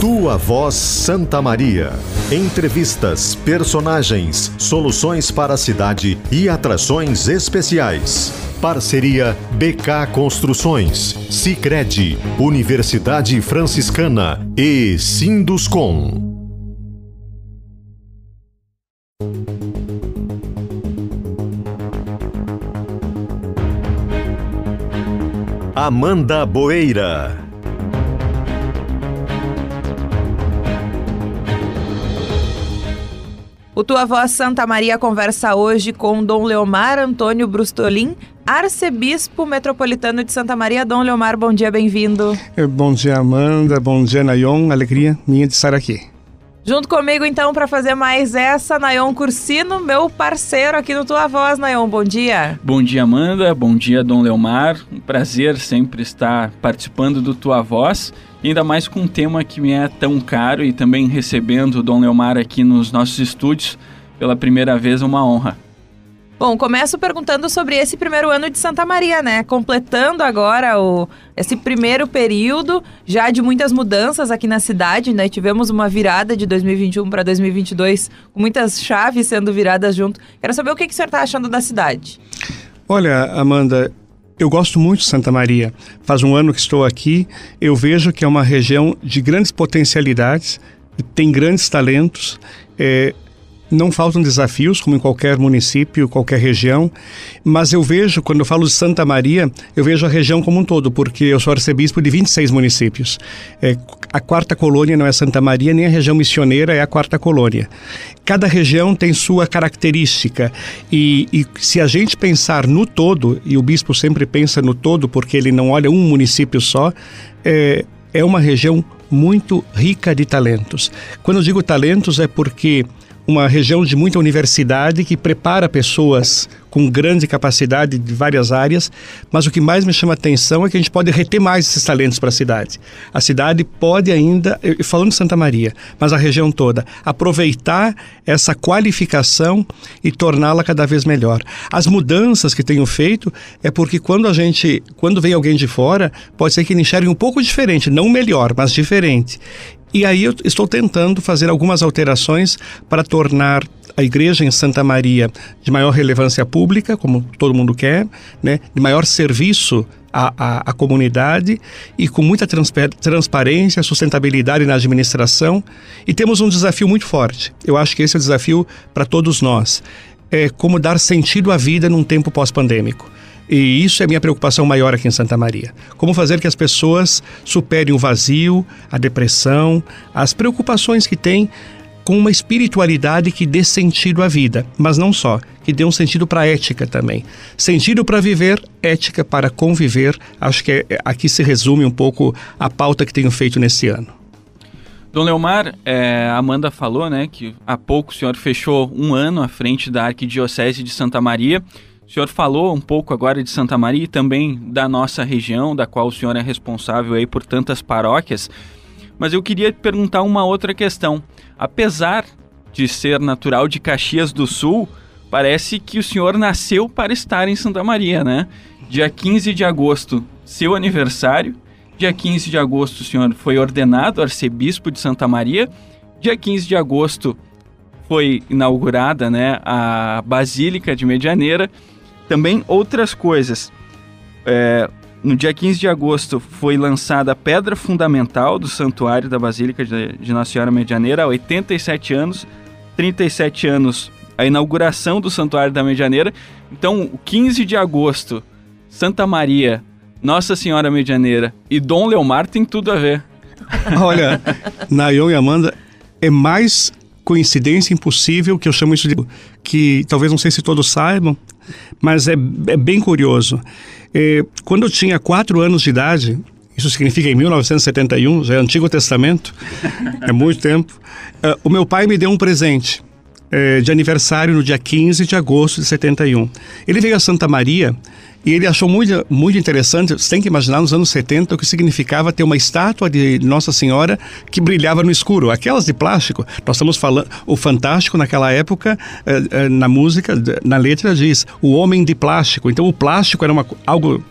Tua Voz Santa Maria. Entrevistas, personagens, soluções para a cidade e atrações especiais. Parceria BK Construções, Sicredi, Universidade Franciscana e Sinduscom. Amanda Boeira. O Tua Voz Santa Maria conversa hoje com Dom Leomar Antônio Brustolin, arcebispo metropolitano de Santa Maria. Dom Leomar, bom dia, bem-vindo. Eh, bom dia, Amanda. Bom dia, Nayon. Alegria minha de estar aqui. Junto comigo, então, para fazer mais essa, Nayon Cursino, meu parceiro aqui no Tua Voz. Nayon, bom dia. Bom dia, Amanda. Bom dia, Dom Leomar. Um prazer sempre estar participando do Tua Voz, ainda mais com um tema que me é tão caro e também recebendo o Dom Leomar aqui nos nossos estúdios pela primeira vez, uma honra. Bom, começo perguntando sobre esse primeiro ano de Santa Maria, né? Completando agora o, esse primeiro período, já de muitas mudanças aqui na cidade, né? Tivemos uma virada de 2021 para 2022, com muitas chaves sendo viradas junto. Quero saber o que, que o senhor está achando da cidade. Olha, Amanda, eu gosto muito de Santa Maria. Faz um ano que estou aqui. Eu vejo que é uma região de grandes potencialidades, tem grandes talentos. É, não faltam desafios, como em qualquer município, qualquer região, mas eu vejo, quando eu falo de Santa Maria, eu vejo a região como um todo, porque eu sou arcebispo de 26 municípios. É, a quarta colônia não é Santa Maria, nem a região missioneira é a quarta colônia. Cada região tem sua característica, e, e se a gente pensar no todo, e o bispo sempre pensa no todo, porque ele não olha um município só, é, é uma região muito rica de talentos. Quando eu digo talentos é porque uma região de muita universidade que prepara pessoas com grande capacidade de várias áreas, mas o que mais me chama a atenção é que a gente pode reter mais esses talentos para a cidade. A cidade pode ainda, falando de Santa Maria, mas a região toda, aproveitar essa qualificação e torná-la cada vez melhor. As mudanças que tenho feito é porque quando a gente, quando vem alguém de fora, pode ser que ele enxergue um pouco diferente, não melhor, mas diferente. E aí eu estou tentando fazer algumas alterações para tornar a igreja em Santa Maria de maior relevância pública, como todo mundo quer, né? de maior serviço à, à, à comunidade e com muita transparência, sustentabilidade na administração. E temos um desafio muito forte. Eu acho que esse é o desafio para todos nós. É como dar sentido à vida num tempo pós-pandêmico. E isso é a minha preocupação maior aqui em Santa Maria. Como fazer que as pessoas superem o vazio, a depressão, as preocupações que têm com uma espiritualidade que dê sentido à vida, mas não só, que dê um sentido para a ética também. Sentido para viver, ética para conviver. Acho que é, aqui se resume um pouco a pauta que tenho feito nesse ano. Dom Leomar, é, Amanda falou né, que há pouco o senhor fechou um ano à frente da Arquidiocese de Santa Maria. O senhor falou um pouco agora de Santa Maria e também da nossa região, da qual o senhor é responsável aí por tantas paróquias. Mas eu queria perguntar uma outra questão. Apesar de ser natural de Caxias do Sul, parece que o senhor nasceu para estar em Santa Maria, né? Dia 15 de agosto, seu aniversário. Dia 15 de agosto, o senhor foi ordenado arcebispo de Santa Maria. Dia 15 de agosto foi inaugurada né, a Basílica de Medianeira. Também outras coisas. É, no dia 15 de agosto foi lançada a pedra fundamental do Santuário da Basílica de, Nossa Senhora Medianeira, há 87 anos, 37 anos a inauguração do Santuário da Medianeira. Então, o 15 de agosto, Santa Maria, Nossa Senhora Medianeira e Dom Leomar tem tudo a ver. Olha, Nayon e Amanda, é mais coincidência impossível que eu chamo isso de que talvez não sei se todos saibam, mas é, é bem curioso. É, quando eu tinha quatro anos de idade, isso significa em 1971, já é Antigo Testamento, é muito tempo, uh, o meu pai me deu um presente uh, de aniversário no dia 15 de agosto de 71. Ele veio a Santa Maria e ele achou muito, muito interessante, você tem que imaginar nos anos 70 o que significava ter uma estátua de Nossa Senhora que brilhava no escuro. Aquelas de plástico, nós estamos falando, o fantástico naquela época, eh, na música, na letra diz, o homem de plástico. Então o plástico era uma, algo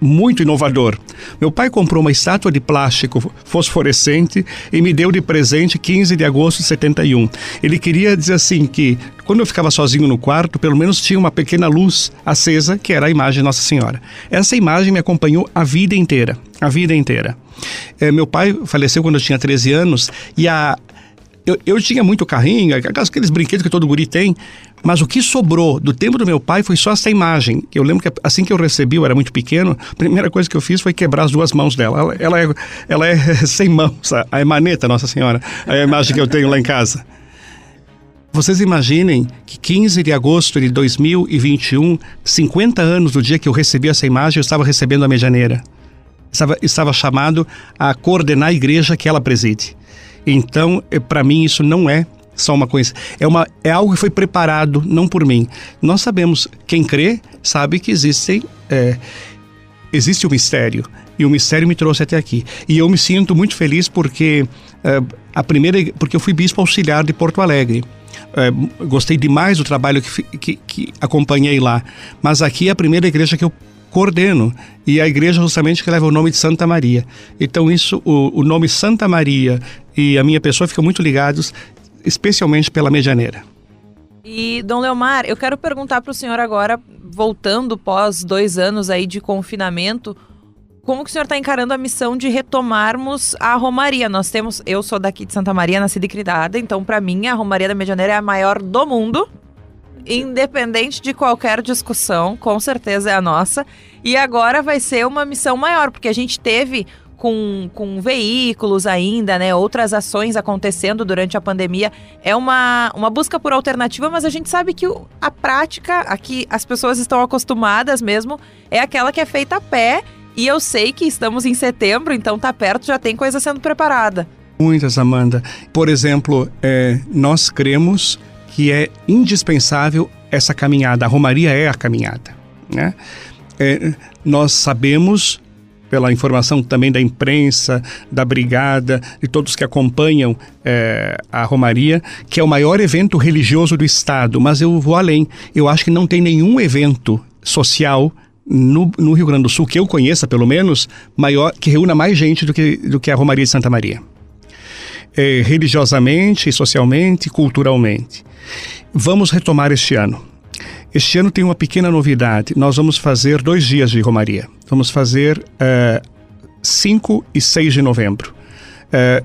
muito inovador. Meu pai comprou uma estátua de plástico fosforescente e me deu de presente 15 de agosto de 71. Ele queria dizer assim que quando eu ficava sozinho no quarto, pelo menos tinha uma pequena luz acesa, que era a imagem de Nossa Senhora. Essa imagem me acompanhou a vida inteira, a vida inteira. É, meu pai faleceu quando eu tinha 13 anos e a eu, eu tinha muito carrinho, aqueles brinquedos que todo guri tem, mas o que sobrou do tempo do meu pai foi só essa imagem. Eu lembro que assim que eu recebi, eu era muito pequeno, a primeira coisa que eu fiz foi quebrar as duas mãos dela. Ela, ela, é, ela é sem mãos, a emaneta, Nossa Senhora, é a imagem que eu tenho lá em casa. Vocês imaginem que 15 de agosto de 2021, 50 anos do dia que eu recebi essa imagem, eu estava recebendo a medianeira. Estava, estava chamado a coordenar a igreja que ela preside. Então, eh, para mim, isso não é só uma coisa. É, uma, é algo que foi preparado, não por mim. Nós sabemos, quem crê, sabe que existem. É, existe o um mistério. E o mistério me trouxe até aqui. E eu me sinto muito feliz porque é, a primeira, porque eu fui bispo auxiliar de Porto Alegre. É, gostei demais do trabalho que, que, que acompanhei lá. Mas aqui é a primeira igreja que eu coordeno e a igreja justamente que leva o nome de Santa Maria. Então isso, o, o nome Santa Maria e a minha pessoa ficam muito ligados, especialmente pela medianeira. E, Dom Leomar, eu quero perguntar para o senhor agora, voltando pós dois anos aí de confinamento, como que o senhor está encarando a missão de retomarmos a Romaria? Nós temos, eu sou daqui de Santa Maria, nascida e criada, então para mim a Romaria da Medianeira é a maior do mundo, independente de qualquer discussão, com certeza é a nossa. E agora vai ser uma missão maior, porque a gente teve com, com veículos ainda, né? Outras ações acontecendo durante a pandemia. É uma, uma busca por alternativa, mas a gente sabe que a prática, aqui as pessoas estão acostumadas mesmo, é aquela que é feita a pé. E eu sei que estamos em setembro, então tá perto, já tem coisa sendo preparada. Muitas, Amanda. Por exemplo, é, nós cremos que é indispensável essa caminhada. A Romaria é a caminhada. Né? É, nós sabemos, pela informação também da imprensa, da brigada, de todos que acompanham é, a Romaria, que é o maior evento religioso do Estado. Mas eu vou além. Eu acho que não tem nenhum evento social no, no, Rio Grande do Sul, que eu conheça pelo menos, maior que reúna mais gente do que, do que a Romaria de Santa Maria. É, religiosamente, socialmente, culturalmente. Vamos retomar este ano. Este ano tem uma pequena novidade. Nós vamos fazer dois dias de Romaria. Vamos fazer uh, eh, 5 e 6 de novembro.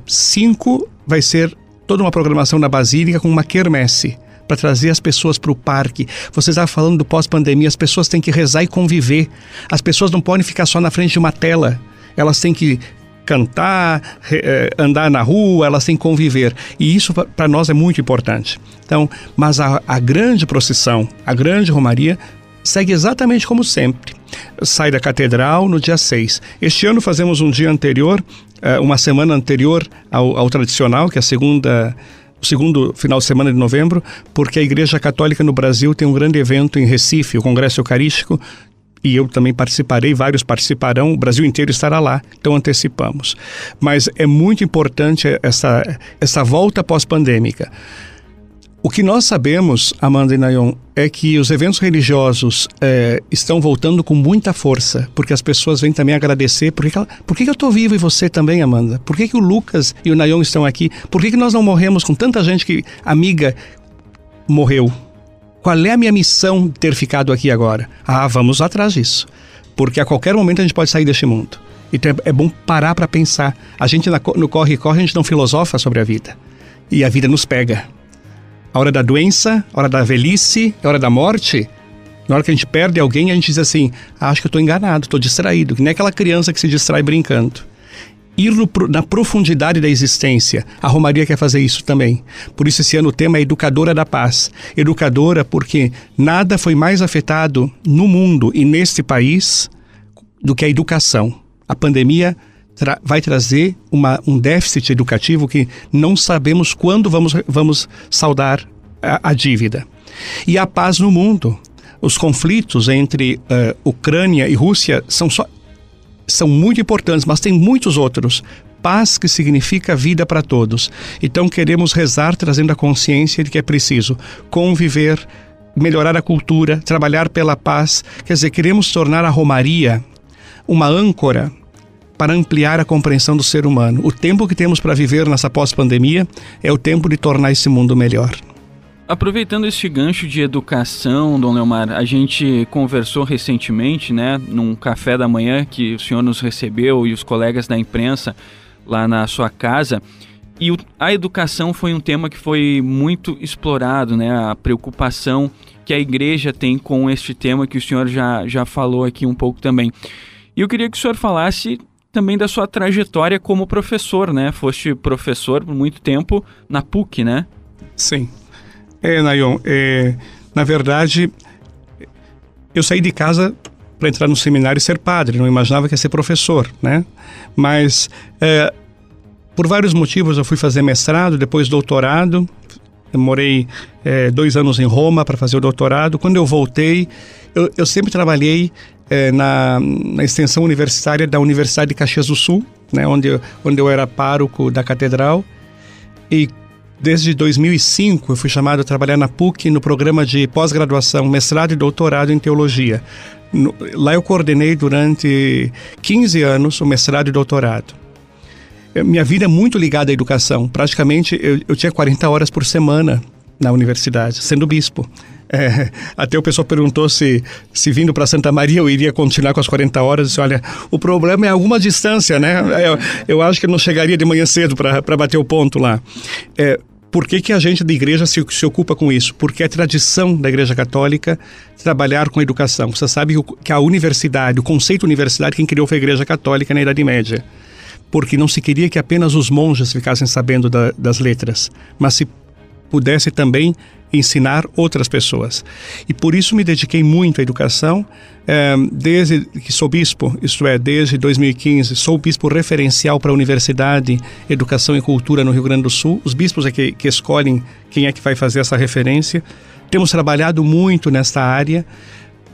5 uh, vai ser toda uma programação na Basílica com uma quermesse para trazer as pessoas para o parque. Você estava falando do pós-pandemia, as pessoas têm que rezar e conviver. As pessoas não podem ficar só na frente de uma tela. Elas têm que cantar, eh, andar na rua, elas têm que conviver. E isso para nós é muito importante. Então, mas a, a grande procissão, a grande romaria, segue exatamente como sempre. Sai da catedral no dia 6. Este ano fazemos um dia anterior, eh, uma semana anterior ao, ao tradicional, que é a segunda o segundo final de semana de novembro, porque a Igreja Católica no Brasil tem um grande evento em Recife, o Congresso Eucarístico, e eu também participarei, vários participarão, o Brasil inteiro estará lá, então antecipamos. Mas é muito importante essa, essa volta pós-pandêmica. O que nós sabemos, Amanda e Nayon, é que os eventos religiosos é, estão voltando com muita força, porque as pessoas vêm também agradecer. Por que, ela, por que, eu estou vivo e você também, Amanda? Por que, que o Lucas e o Nayon estão aqui? Por que, que nós não morremos com tanta gente que, amiga, morreu? Qual é a minha missão de ter ficado aqui agora? Ah, vamos atrás disso. Porque a qualquer momento a gente pode sair deste mundo. Então é, bom parar para pensar. A gente no corre-corre, a gente não filosofa sobre a vida. E a vida nos pega. A hora da doença, a hora da velhice, a hora da morte. Na hora que a gente perde alguém, a gente diz assim: ah, acho que eu estou enganado, estou distraído. Que nem aquela criança que se distrai brincando ir no, na profundidade da existência. A Romaria quer fazer isso também. Por isso, esse ano o tema é Educadora da Paz. Educadora porque nada foi mais afetado no mundo e neste país do que a educação. A pandemia tra vai trazer uma, um déficit educativo que não sabemos quando vamos, vamos saldar a, a dívida. E a paz no mundo. Os conflitos entre uh, Ucrânia e Rússia são só são muito importantes, mas tem muitos outros. Paz que significa vida para todos. Então queremos rezar trazendo a consciência de que é preciso conviver, melhorar a cultura, trabalhar pela paz. Quer dizer, queremos tornar a Romaria uma âncora para ampliar a compreensão do ser humano. O tempo que temos para viver nessa pós-pandemia é o tempo de tornar esse mundo melhor. Aproveitando este gancho de educação, Dom Leomar, a gente conversou recentemente, né, num café da manhã que o senhor nos recebeu e os colegas da imprensa lá na sua casa. E o, a educação foi um tema que foi muito explorado, né, a preocupação que a igreja tem com este tema que o senhor já, já falou aqui um pouco também. E eu queria que o senhor falasse também da sua trajetória como professor, né? Foste professor por muito tempo na PUC, né? Sim. É, Nayon, é, na verdade, eu saí de casa para entrar no seminário e ser padre, não imaginava que ia ser professor, né? Mas, é, por vários motivos, eu fui fazer mestrado, depois doutorado, eu morei é, dois anos em Roma para fazer o doutorado. Quando eu voltei, eu, eu sempre trabalhei é, na, na, extensão universitária da Universidade de Caxias do Sul, né, onde, eu, onde eu era pároco da catedral. E Desde 2005, eu fui chamado a trabalhar na PUC no programa de pós-graduação, mestrado e doutorado em teologia. Lá eu coordenei durante 15 anos o mestrado e doutorado. Minha vida é muito ligada à educação. Praticamente eu, eu tinha 40 horas por semana na universidade, sendo bispo. É, até o pessoal perguntou se, se vindo para Santa Maria eu iria continuar com as 40 horas. Disse, olha, o problema é alguma distância, né? Eu, eu acho que não chegaria de manhã cedo para bater o ponto lá. É, por que, que a gente da igreja se, se ocupa com isso? Porque é tradição da igreja católica trabalhar com educação. Você sabe que a universidade, o conceito universidade, quem criou foi a igreja católica na Idade Média. Porque não se queria que apenas os monges ficassem sabendo da, das letras, mas se pudesse também ensinar outras pessoas. E por isso me dediquei muito à educação, é, desde que sou bispo, isto é, desde 2015, sou bispo referencial para a Universidade, Educação e Cultura no Rio Grande do Sul. Os bispos é que, que escolhem quem é que vai fazer essa referência. Temos trabalhado muito nesta área,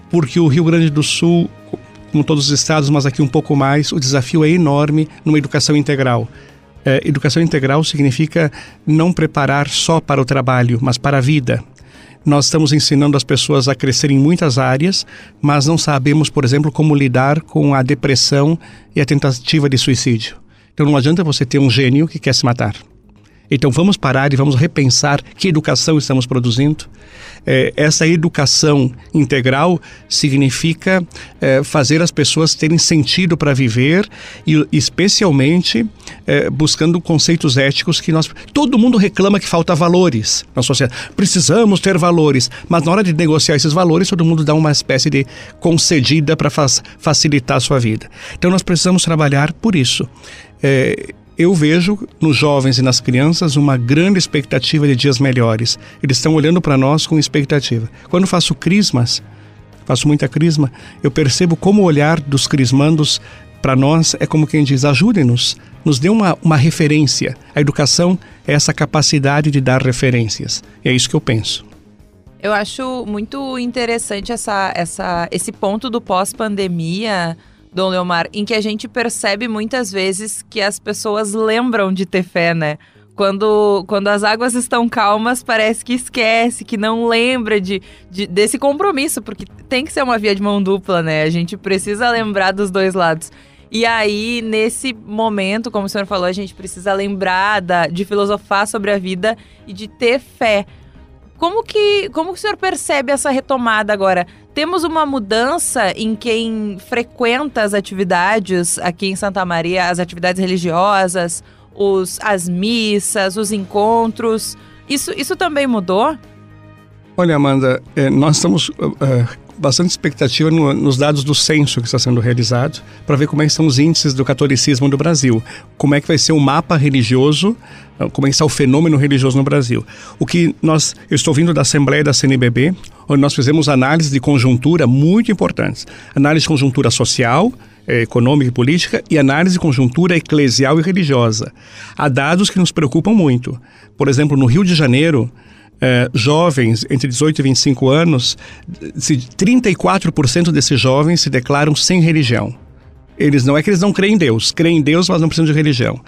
porque o Rio Grande do Sul, como todos os estados, mas aqui um pouco mais, o desafio é enorme numa educação integral. É, educação integral significa não preparar só para o trabalho, mas para a vida. Nós estamos ensinando as pessoas a crescer em muitas áreas, mas não sabemos, por exemplo, como lidar com a depressão e a tentativa de suicídio. Então não adianta você ter um gênio que quer se matar. Então vamos parar e vamos repensar que educação estamos produzindo. É, essa educação integral significa é, fazer as pessoas terem sentido para viver e especialmente é, buscando conceitos éticos que nós todo mundo reclama que falta valores na sociedade. Precisamos ter valores, mas na hora de negociar esses valores todo mundo dá uma espécie de concedida para facilitar a sua vida. Então nós precisamos trabalhar por isso. É, eu vejo nos jovens e nas crianças uma grande expectativa de dias melhores. Eles estão olhando para nós com expectativa. Quando faço crismas, faço muita crisma, eu percebo como o olhar dos crismandos para nós é como quem diz: ajude-nos, nos dê uma, uma referência. A educação é essa capacidade de dar referências. E é isso que eu penso. Eu acho muito interessante essa, essa, esse ponto do pós-pandemia Dom Leomar, em que a gente percebe muitas vezes que as pessoas lembram de ter fé, né? Quando, quando as águas estão calmas, parece que esquece, que não lembra de, de, desse compromisso, porque tem que ser uma via de mão dupla, né? A gente precisa lembrar dos dois lados. E aí, nesse momento, como o senhor falou, a gente precisa lembrar da, de filosofar sobre a vida e de ter fé. Como que, como o senhor percebe essa retomada agora? Temos uma mudança em quem frequenta as atividades aqui em Santa Maria, as atividades religiosas, os, as missas, os encontros. Isso, isso também mudou? Olha, Amanda, é, nós estamos é, bastante expectativa no, nos dados do censo que está sendo realizado para ver como é estão os índices do catolicismo no Brasil, como é que vai ser o mapa religioso, ah, como é que está o fenômeno religioso no Brasil. O que nós, eu estou vindo da Assembleia da CNBB, onde nós fizemos análise de conjuntura muito importantes, análise de conjuntura social, eh, econômica e política e análise de conjuntura eclesial e religiosa. Há dados que nos preocupam muito. Por exemplo, no Rio de Janeiro, é, jovens entre 18 e 25 anos, se 34% desses jovens se declaram sem religião. Eles não é que eles não creem em Deus, creem em Deus, mas não precisam de religião.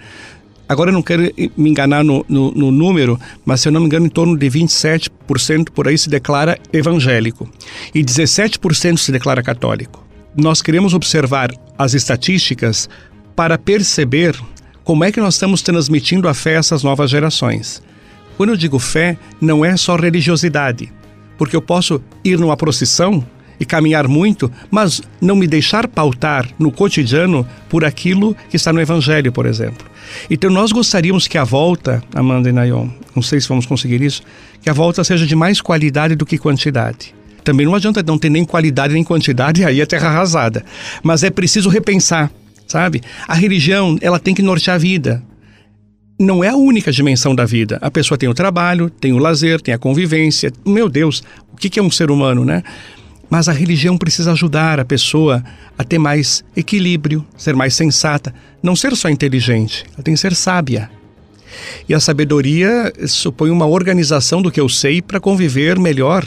agora eu não quero me enganar no, no, no, número, mas se eu não me engano, em torno de 27% por aí se declara evangélico e 17% se declara católico. Nós queremos observar as estatísticas para perceber como é que nós estamos transmitindo a fé a essas novas gerações. Quando eu digo fé, não é só religiosidade, porque eu posso ir numa procissão e caminhar muito, mas não me deixar pautar no cotidiano por aquilo que está no Evangelho, por exemplo. Então nós gostaríamos que a volta, Amanda e Nayon, não sei se vamos conseguir isso, que a volta seja de mais qualidade do que quantidade. Também não adianta não ter nem qualidade nem quantidade, aí é terra arrasada. Mas é preciso repensar, sabe? A religião, ela tem que nortear a vida não é a única dimensão da vida. A pessoa tem o trabalho, tem o lazer, tem a convivência. Meu Deus, o que é um ser humano, né? Mas a religião precisa ajudar a pessoa a ter mais equilíbrio, ser mais sensata, não ser só inteligente, ela tem que ser sábia. E a sabedoria supõe uma organização do que eu sei para conviver melhor.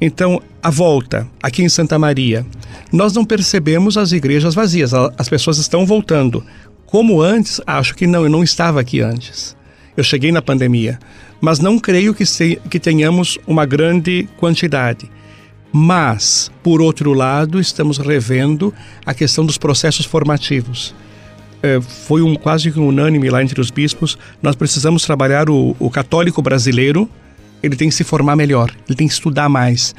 Então, a volta aqui em Santa Maria, nós não percebemos as igrejas vazias, as pessoas estão voltando. Como antes, acho que não, eu não estava aqui antes. Eu cheguei na pandemia, mas não creio que, se, que tenhamos uma grande quantidade. Mas, por outro lado, estamos revendo a questão dos processos formativos. É, foi um quase unânime lá entre os bispos. Nós precisamos trabalhar o, o católico brasileiro ele tem que se formar melhor, ele tem que estudar mais.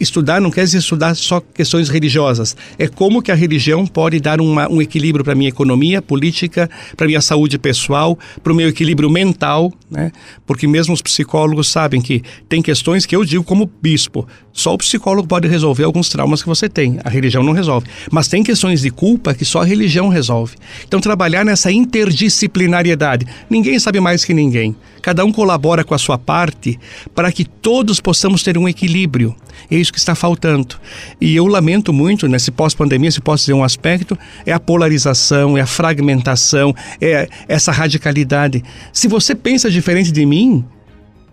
Estudar não quer dizer estudar só questões religiosas, é como que a religião pode dar uma, um equilíbrio para a minha economia, política, para a minha saúde pessoal, para o meu equilíbrio mental, né? porque mesmo os psicólogos sabem que tem questões que eu digo como bispo, só o psicólogo pode resolver alguns traumas que você tem, a religião não resolve. Mas tem questões de culpa que só a religião resolve. Então trabalhar nessa interdisciplinariedade, ninguém sabe mais que ninguém. Cada um colabora com a sua parte para que todos possamos ter um equilíbrio. É isso que está faltando. E eu lamento muito, nesse pós-pandemia, se posso dizer um aspecto, é a polarização, é a fragmentação, é essa radicalidade. Se você pensa diferente de mim,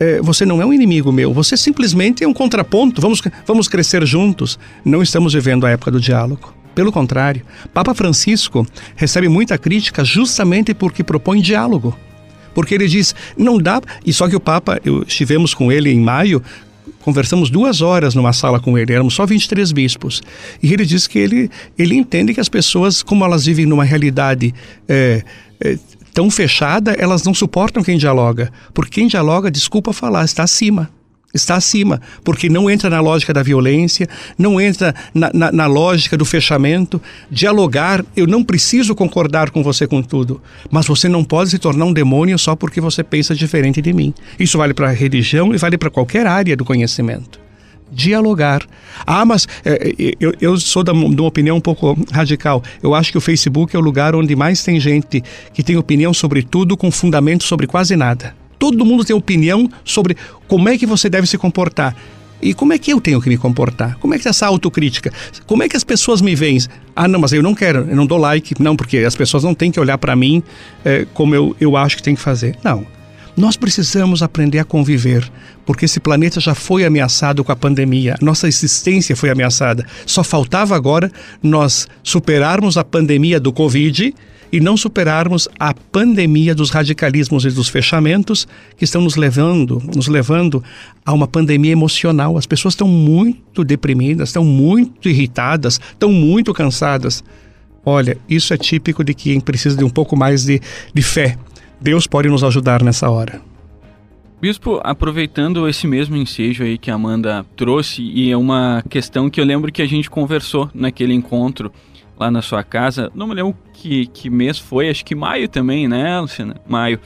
é, você não é um inimigo meu, você simplesmente é um contraponto. Vamos, vamos crescer juntos. Não estamos vivendo a época do diálogo. Pelo contrário, Papa Francisco recebe muita crítica justamente porque propõe diálogo porque ele diz, não dá. E só que o Papa, eu, estivemos com ele em maio, conversamos duas horas numa sala com ele, éramos só 23 bispos. E ele diz que ele, ele entende que as pessoas, como elas vivem numa realidade é, é, tão fechada, elas não suportam quem dialoga. Porque quem dialoga, desculpa falar, está acima está acima, porque não entra na lógica da violência, não entra na, na, na, lógica do fechamento. Dialogar, eu não preciso concordar com você com tudo, mas você não pode se tornar um demônio só porque você pensa diferente de mim. Isso vale para a religião e vale para qualquer área do conhecimento. Dialogar. Ah, mas é, eu, eu sou da, de uma opinião um pouco radical. Eu acho que o Facebook é o lugar onde mais tem gente que tem opinião sobre tudo com fundamento sobre quase nada. Todo mundo tem opinião sobre como é que você deve se comportar. E como é que eu tenho que me comportar? Como é que é essa autocrítica? Como é que as pessoas me veem? Ah, não, mas eu não quero, eu não dou like. Não, porque as pessoas não têm que olhar para mim é, como eu, eu acho que tem que fazer. Não. Nós precisamos aprender a conviver, porque esse planeta já foi ameaçado com a pandemia, nossa existência foi ameaçada. Só faltava agora nós superarmos a pandemia do Covid e não superarmos a pandemia dos radicalismos e dos fechamentos que estão nos levando, nos levando a uma pandemia emocional. As pessoas estão muito deprimidas, estão muito irritadas, estão muito cansadas. Olha, isso é típico de quem precisa de um pouco mais de, de fé. Deus pode nos ajudar nessa hora. Bispo, aproveitando esse mesmo ensejo aí que a Amanda trouxe, e é uma questão que eu lembro que a gente conversou naquele encontro lá na sua casa. Não me lembro que, que mês foi, acho que maio também, né, Luciana? Maio.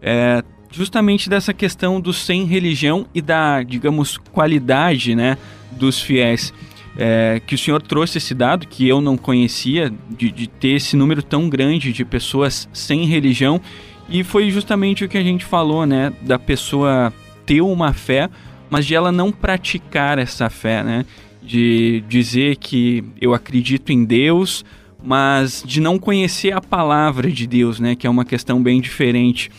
É, justamente dessa questão do sem religião e da, digamos, qualidade, né, dos fiéis. É, que o senhor trouxe esse dado que eu não conhecia, de, de ter esse número tão grande de pessoas sem religião. E foi justamente o que a gente falou, né? Da pessoa ter uma fé, mas de ela não praticar essa fé, né? de dizer que eu acredito em Deus, mas de não conhecer a palavra de Deus, né? Que é uma questão bem diferente.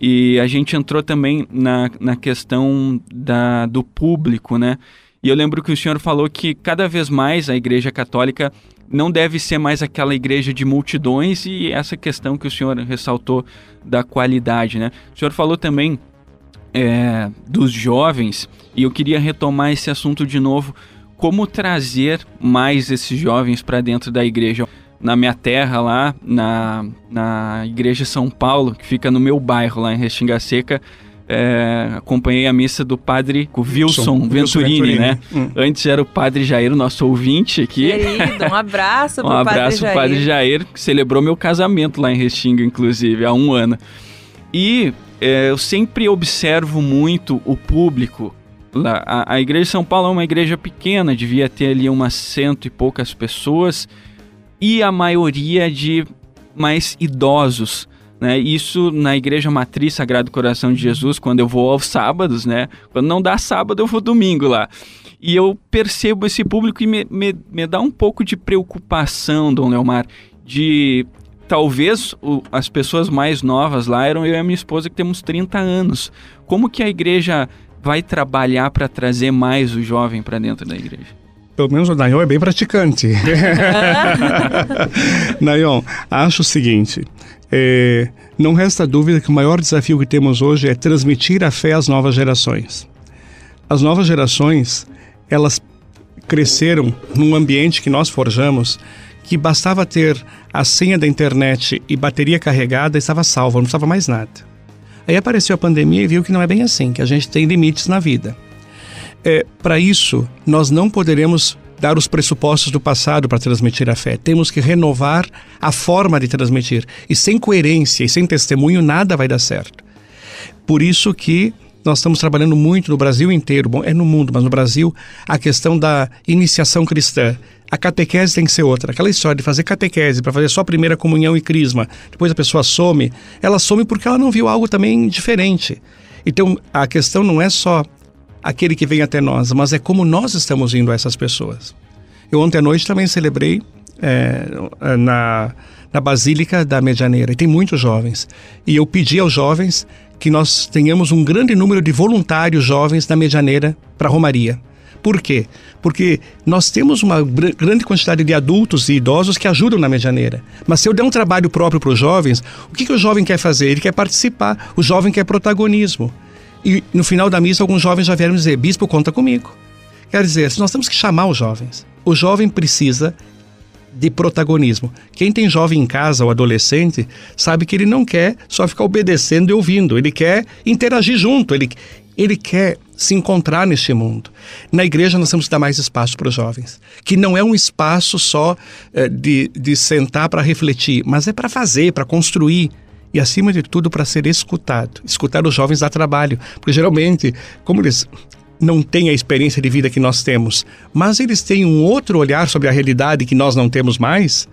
E a gente entrou também na, na questão da, do público, né? E eu lembro que o senhor falou que cada vez mais a Igreja Católica não deve ser mais aquela igreja de multidões e essa questão que o senhor ressaltou da qualidade, né? O senhor falou também é, dos jovens e eu queria retomar esse assunto de novo. Como trazer mais esses jovens para dentro da igreja? Na minha terra, lá na, na Igreja São Paulo, que fica no meu bairro, lá em Restinga Seca, é, acompanhei a missa do padre Wilson, Wilson Venturini, Venturini, né? Hum. Antes era o padre Jair, nosso ouvinte aqui. Querido, um abraço pro um abraço padre Jair. padre Jair, que celebrou meu casamento lá em Restinga, inclusive, há um ano. E é, eu sempre observo muito o público. Lá. A, a Igreja de São Paulo é uma igreja pequena, devia ter ali umas cento e poucas pessoas, e a maioria de mais idosos. Né? Isso na Igreja Matriz Sagrado Coração de Jesus, quando eu vou aos sábados, né? Quando não dá sábado, eu vou domingo lá. E eu percebo esse público e me, me, me dá um pouco de preocupação, Dom Leomar, de talvez o, as pessoas mais novas lá eram eu e a minha esposa que temos 30 anos. Como que a igreja vai trabalhar para trazer mais o jovem para dentro da igreja? Pelo menos o Nayon é bem praticante. Nayon, acho o seguinte: é, não resta dúvida que o maior desafio que temos hoje é transmitir a fé às novas gerações. As novas gerações, elas cresceram num ambiente que nós forjamos que bastava ter a senha da internet e bateria carregada estava salvo, não precisava mais nada. Aí apareceu a pandemia e viu que não é bem assim, que a gente tem limites na vida. É, Para isso, nós não poderemos dar os pressupostos do passado para transmitir a fé. Temos que renovar a forma de transmitir. E sem coerência e sem testemunho, nada vai dar certo. Por isso que nós estamos trabalhando muito no Brasil inteiro, bom, é no mundo, mas no Brasil, a questão da iniciação cristã. A catequese tem que ser outra. Aquela história de fazer catequese para fazer só a primeira comunhão e crisma, depois a pessoa some, ela some porque ela não viu algo também diferente. Então, a questão não é só aquele que vem até nós, mas é como nós estamos indo a essas pessoas. Eu ontem à noite também celebrei é, na, na Basílica da Medianeira, e tem muitos jovens. E eu pedi aos jovens que nós tenhamos um grande número de voluntários jovens na Medianeira para a Romaria. Por quê? Porque nós temos uma grande quantidade de adultos e idosos que ajudam na medianeira. Mas se eu der um trabalho próprio para os jovens, o que, que o jovem quer fazer? Ele quer participar, o jovem quer protagonismo. E no final da missa, alguns jovens já vieram dizer: Bispo, conta comigo. Quer dizer, nós temos que chamar os jovens. O jovem precisa de protagonismo. Quem tem jovem em casa ou adolescente sabe que ele não quer só ficar obedecendo e ouvindo, ele quer interagir junto, ele, ele quer se encontrar neste mundo. Na igreja nós temos que dar mais espaço para os jovens, que não é um espaço só eh, de, de sentar para refletir, mas é para fazer, para construir e, acima de tudo, para ser escutado. Escutar os jovens dá trabalho, porque geralmente, como eles não têm a experiência de vida que nós temos, mas eles têm um outro olhar sobre a realidade que nós não temos mais,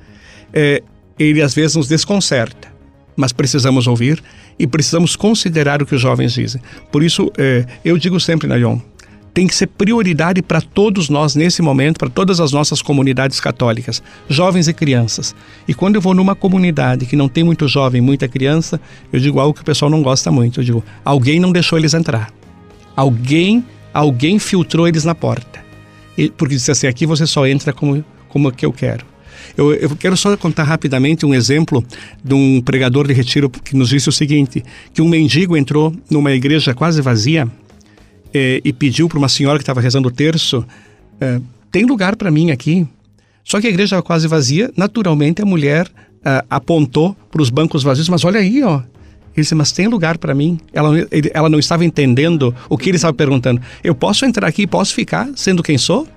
é, ele às vezes nos desconcerta. Mas precisamos ouvir e precisamos considerar o que os jovens dizem. Por isso, é, eu digo sempre, Nayon, tem que ser prioridade para todos nós nesse momento, para todas as nossas comunidades católicas, jovens e crianças. E quando eu vou numa comunidade que não tem muito jovem, muita criança, eu digo algo que o pessoal não gosta muito. Eu digo, alguém não deixou eles entrar. Alguém, alguém filtrou eles na porta. E, porque disse assim, aqui você só entra como, como que eu quero. Eu, eu, quero só contar rapidamente um exemplo de um pregador de retiro que nos disse o seguinte: que um mendigo entrou numa igreja quase vazia é, e pediu para uma senhora que estava rezando o terço: é, tem lugar para mim aqui? Só que a igreja estava quase vazia. Naturalmente, a mulher é, apontou para os bancos vazios, mas olha aí, ó. Ele disse, mas tem lugar para mim? Ela, ele, ela não estava entendendo o que ele estava perguntando. Eu posso entrar aqui, posso ficar sendo quem sou?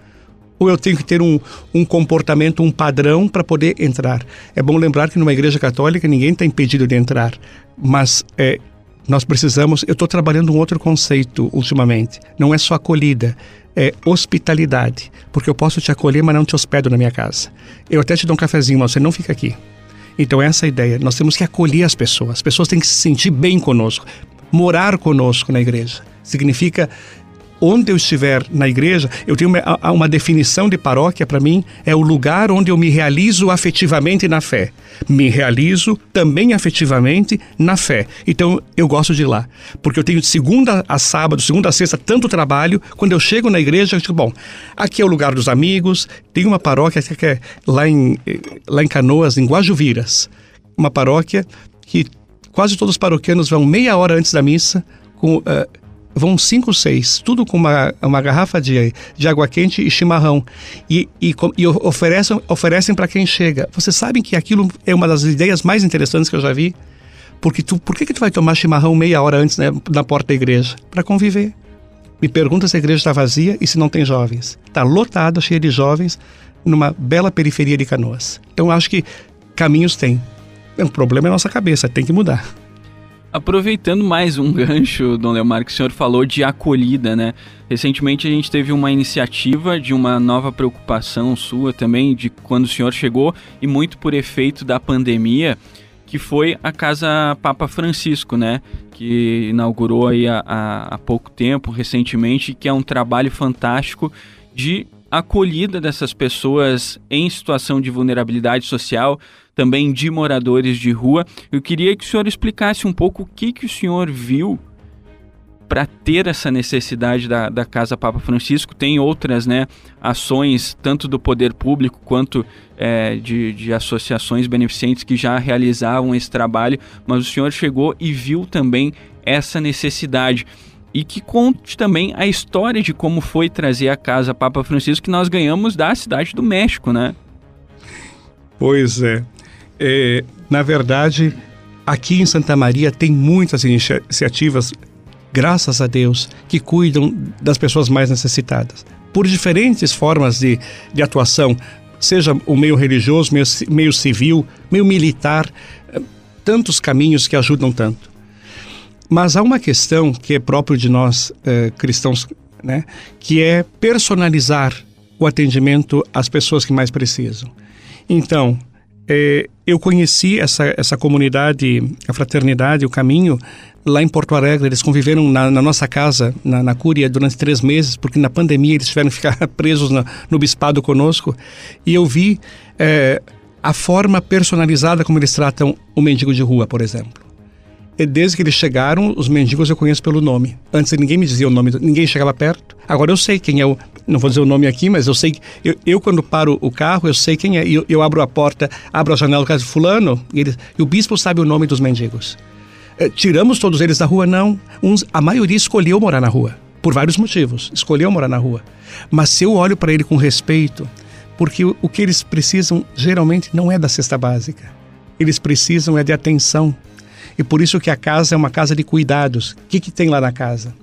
Ou eu tenho que ter um, um comportamento, um padrão para poder entrar? É bom lembrar que numa igreja católica ninguém está impedido de entrar, mas é, nós precisamos. Eu estou trabalhando um outro conceito ultimamente. Não é só acolhida, é hospitalidade. Porque eu posso te acolher, mas não te hospedo na minha casa. Eu até te dou um cafezinho, mas você não fica aqui. Então, essa é a ideia. Nós temos que acolher as pessoas. As pessoas têm que se sentir bem conosco. Morar conosco na igreja significa onde eu estiver na igreja, eu tenho uma, uma definição de paróquia para mim, é o lugar onde eu me realizo afetivamente na fé. Me realizo também afetivamente na fé. Então eu gosto de ir lá, porque eu tenho de segunda a sábado, segunda a sexta, tanto trabalho. Quando eu chego na igreja, eu digo, bom, aqui é o lugar dos amigos. Tem uma paróquia que é lá em, lá em Canoas, em Guajuviras. Uma paróquia que quase todos os paroquianos vão meia hora antes da missa com. Uh, vão cinco, seis, tudo com uma, uma garrafa de, de água quente e chimarrão. E, e, e oferecem, oferecem para quem chega. Vocês sabem que aquilo é uma das ideias mais interessantes que eu já vi? Porque tu, por que, que tu vai tomar chimarrão meia hora antes né, na porta da igreja? Para conviver. Me pergunta se a igreja está vazia e se não tem jovens. Está lotada, cheia de jovens, numa bela periferia de Canoas. Então acho que caminhos tem. O problema é a nossa cabeça, tem que mudar. Aproveitando mais um gancho, Dom Leomar, que o senhor falou de acolhida, né? Recentemente a gente teve uma iniciativa de uma nova preocupação sua também, de quando o senhor chegou, e muito por efeito da pandemia, que foi a Casa Papa Francisco, né? Que inaugurou aí há, há pouco tempo, recentemente, que é um trabalho fantástico de acolhida dessas pessoas em situação de vulnerabilidade social, também de moradores de rua. Eu queria que o senhor explicasse um pouco o que, que o senhor viu para ter essa necessidade da, da Casa Papa Francisco. Tem outras né, ações, tanto do poder público quanto é, de, de associações beneficentes que já realizavam esse trabalho, mas o senhor chegou e viu também essa necessidade e que conte também a história de como foi trazer a casa Papa Francisco que nós ganhamos da cidade do México, né? Pois é. É, na verdade, aqui em Santa Maria tem muitas iniciativas, graças a Deus, que cuidam das pessoas mais necessitadas. Por diferentes formas de, de atuação, seja o meio religioso, meio, meio civil, meio militar, tantos caminhos que ajudam tanto. Mas há uma questão que é próprio de nós eh, cristãos, né, que é personalizar o atendimento às pessoas que mais precisam. Então, é, eu conheci essa, essa comunidade, a fraternidade, o caminho, lá em Porto Alegre. Eles conviveram na, na nossa casa, na, na Cúria, durante três meses, porque na pandemia eles tiveram que ficar presos na, no bispado conosco. E eu vi é, a forma personalizada como eles tratam o mendigo de rua, por exemplo. Desde que eles chegaram, os mendigos eu conheço pelo nome. Antes ninguém me dizia o nome, ninguém chegava perto. Agora eu sei quem é o, não vou dizer o nome aqui, mas eu sei, eu, eu quando paro o carro, eu sei quem é, eu, eu abro a porta, abro a janela do caso fulano, e, ele, e o bispo sabe o nome dos mendigos. É, tiramos todos eles da rua? Não. Uns, a maioria escolheu morar na rua, por vários motivos, escolheu morar na rua. Mas se eu olho para ele com respeito, porque o, o que eles precisam geralmente não é da cesta básica, eles precisam é de atenção. E por isso que a casa é uma casa de cuidados. O que, que tem lá na casa?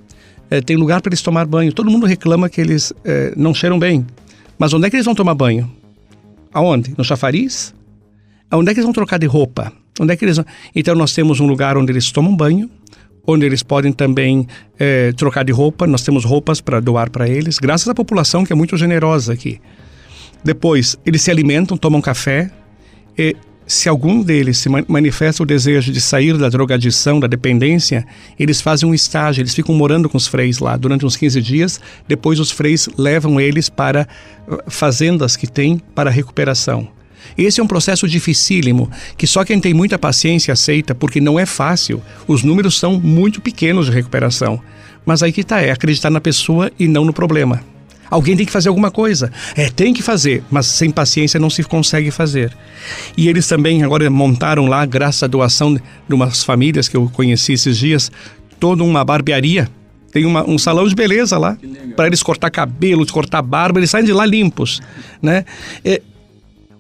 é, tem lugar para eles tomar banho. Todo mundo reclama que eles é, não cheiram bem. Mas onde é que eles vão tomar banho? Aonde? No chafariz? Onde é que eles vão trocar de roupa? Onde é que eles vão... Então nós temos um lugar onde eles tomam banho, onde eles podem também é, trocar de roupa. Nós temos roupas para doar para eles, graças à população que é muito generosa aqui. Depois, eles se alimentam, tomam café. E se algum deles se manifesta o desejo de sair da drogadição, da dependência, eles fazem um estágio, eles ficam morando com os freis lá durante uns 15 dias, depois os freis levam eles para uh, fazendas que têm para recuperação. Esse é um processo dificílimo, que só quem tem muita paciência aceita, porque não é fácil. Os números são muito pequenos de recuperação. Mas aí que está, é acreditar na pessoa e não no problema. Alguém tem que fazer alguma coisa. É, tem que fazer, mas sem paciência não se consegue fazer. E eles também agora montaram lá, graças à doação de umas famílias que eu conheci esses dias, toda uma barbearia. Tem uma, um salão de beleza lá, para eles cortar cabelo, cortar barba, eles saem de lá limpos, né? É,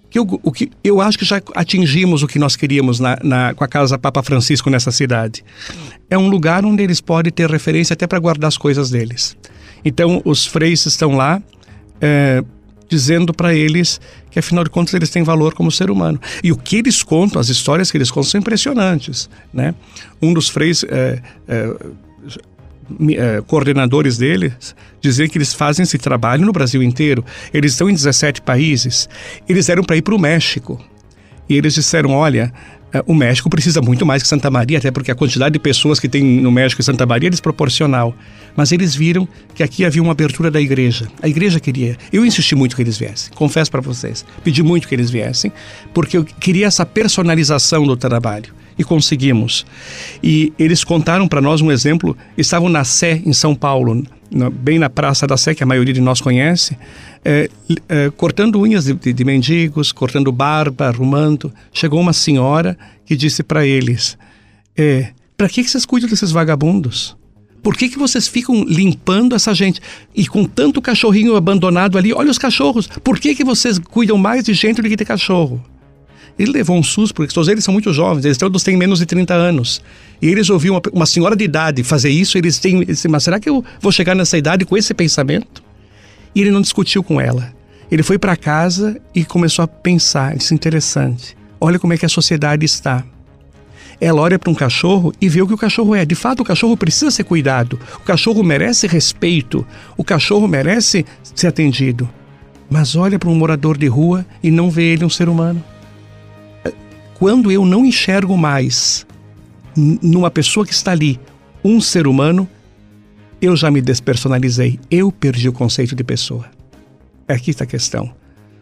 que eu, o que eu acho que já atingimos o que nós queríamos na, na, com a Casa Papa Francisco nessa cidade. É um lugar onde eles podem ter referência até para guardar as coisas deles. Então, os freis estão lá é, dizendo para eles que, afinal de contas, eles têm valor como ser humano. E o que eles contam, as histórias que eles contam, são impressionantes. Né? Um dos freis. É, é, é coordenadores deles dizer que eles fazem esse trabalho no Brasil inteiro. Eles estão em 17 países. Eles eram para ir para o México. E eles disseram: olha, o México precisa muito mais que Santa Maria, até porque a quantidade de pessoas que tem no México e Santa Maria é desproporcional. Mas eles viram que aqui havia uma abertura da igreja. A igreja queria. Eu insisti muito que eles viessem, confesso para vocês. Pedi muito que eles viessem, porque eu queria essa personalização do trabalho. E conseguimos. E eles contaram para nós um exemplo. Estavam na Sé, em São Paulo, bem na Praça da Sé, que a maioria de nós conhece, é, é, cortando unhas de, de, mendigos, cortando barba, arrumando. Chegou uma senhora que disse para eles: é, Para que, que vocês cuidam desses vagabundos? Por que, que vocês ficam limpando essa gente? E com tanto cachorrinho abandonado ali, olha os cachorros. Por que, que vocês cuidam mais de gente do que de cachorro? Ele levou um susto, porque todos eles são muito jovens, eles todos têm menos de 30 anos. E eles ouviram uma, uma senhora de idade fazer isso, eles têm. Eles, mas será que eu vou chegar nessa idade com esse pensamento? E ele não discutiu com ela. Ele foi para casa e começou a pensar. Isso é interessante. Olha como é que a sociedade está. Ela olha para um cachorro e vê o que o cachorro é. De fato, o cachorro precisa ser cuidado. O cachorro merece respeito. O cachorro merece ser atendido. Mas olha para um morador de rua e não vê ele um ser humano. Quando eu não enxergo mais numa pessoa que está ali um ser humano, eu já me despersonalizei, eu perdi o conceito de pessoa. É aqui está a questão.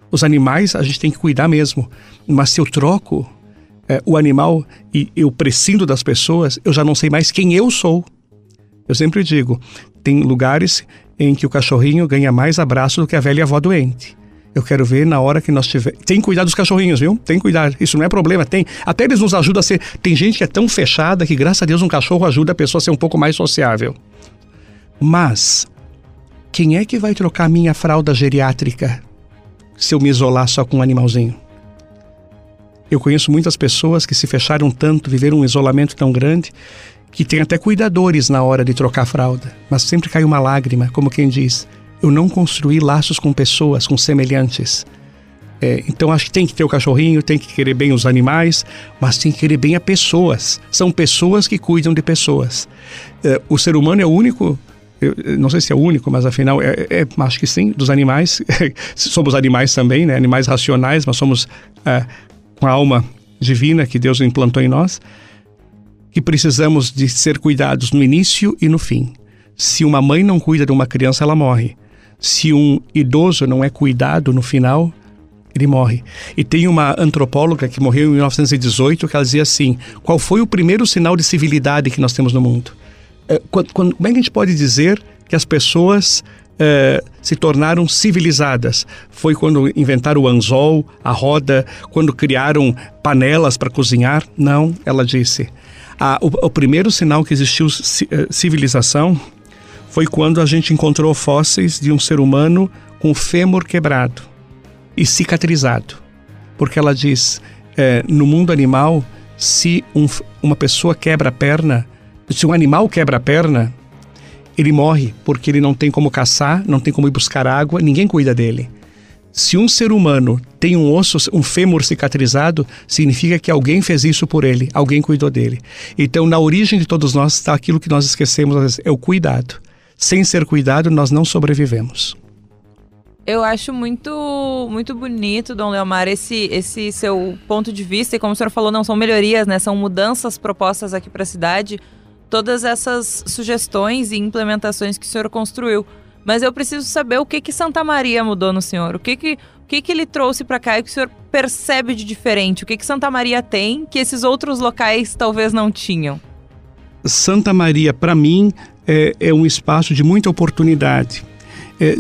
Os animais a gente tem que cuidar mesmo, mas se eu troco é, o animal e eu prescindo das pessoas, eu já não sei mais quem eu sou. Eu sempre digo, tem lugares em que o cachorrinho ganha mais abraço do que a velha avó doente. Eu quero ver na hora que nós tiver. Tem que cuidar dos cachorrinhos, viu? Tem que cuidar. Isso não é problema. Tem. Até eles nos ajudam a ser. Tem gente que é tão fechada que, graças a Deus, um cachorro ajuda a pessoa a ser um pouco mais sociável. Mas quem é que vai trocar minha fralda geriátrica se eu me isolar só com um animalzinho? Eu conheço muitas pessoas que se fecharam tanto, viveram um isolamento tão grande, que tem até cuidadores na hora de trocar fralda, mas sempre cai uma lágrima, como quem diz: eu não construí laços com pessoas, com semelhantes. É, então acho que tem que ter o cachorrinho, tem que querer bem os animais, mas tem que querer bem as pessoas. São pessoas que cuidam de pessoas. É, o ser humano é o único eu, não sei se é o único, mas afinal, é, é, acho que sim, dos animais. somos animais também, né? Animais racionais, mas somos é, com a alma divina que Deus implantou em nós, que precisamos de ser cuidados no início e no fim. Se uma mãe não cuida de uma criança, ela morre. Se um idoso não é cuidado no final, ele morre. E tem uma antropóloga que morreu em 1918 que ela dizia assim: qual foi o primeiro sinal de civilidade que nós temos no mundo? É, quando, quando, como é que a gente pode dizer que as pessoas é, se tornaram civilizadas? Foi quando inventaram o anzol, a roda, quando criaram panelas para cozinhar? Não, ela disse. o, o, primeiro sinal que existiu é, civilização foi quando a gente encontrou fósseis de um ser humano com fêmur quebrado e cicatrizado. Porque ela diz, é, no mundo animal, se um, uma pessoa quebra a perna, se um animal quebra a perna, ele morre porque ele não tem como caçar, não tem como ir buscar água, ninguém cuida dele. Se um ser humano tem um osso, um fêmur cicatrizado, significa que alguém fez isso por ele, alguém cuidou dele. Então, na origem de todos nós está aquilo que nós esquecemos, é o cuidado. Sem ser cuidado, nós não sobrevivemos. Eu acho muito muito bonito, Dom Leomar, esse, esse seu ponto de vista. E como o senhor falou, não são melhorias, né? São mudanças propostas aqui para a cidade todas essas sugestões e implementações que o senhor construiu. Mas eu preciso saber o que que Santa Maria mudou no senhor. O que que, o que, que ele trouxe para cá e que o senhor percebe de diferente? O que que Santa Maria tem que esses outros locais talvez não tinham? Santa Maria, para mim, é, é, um espaço de muita oportunidade. É,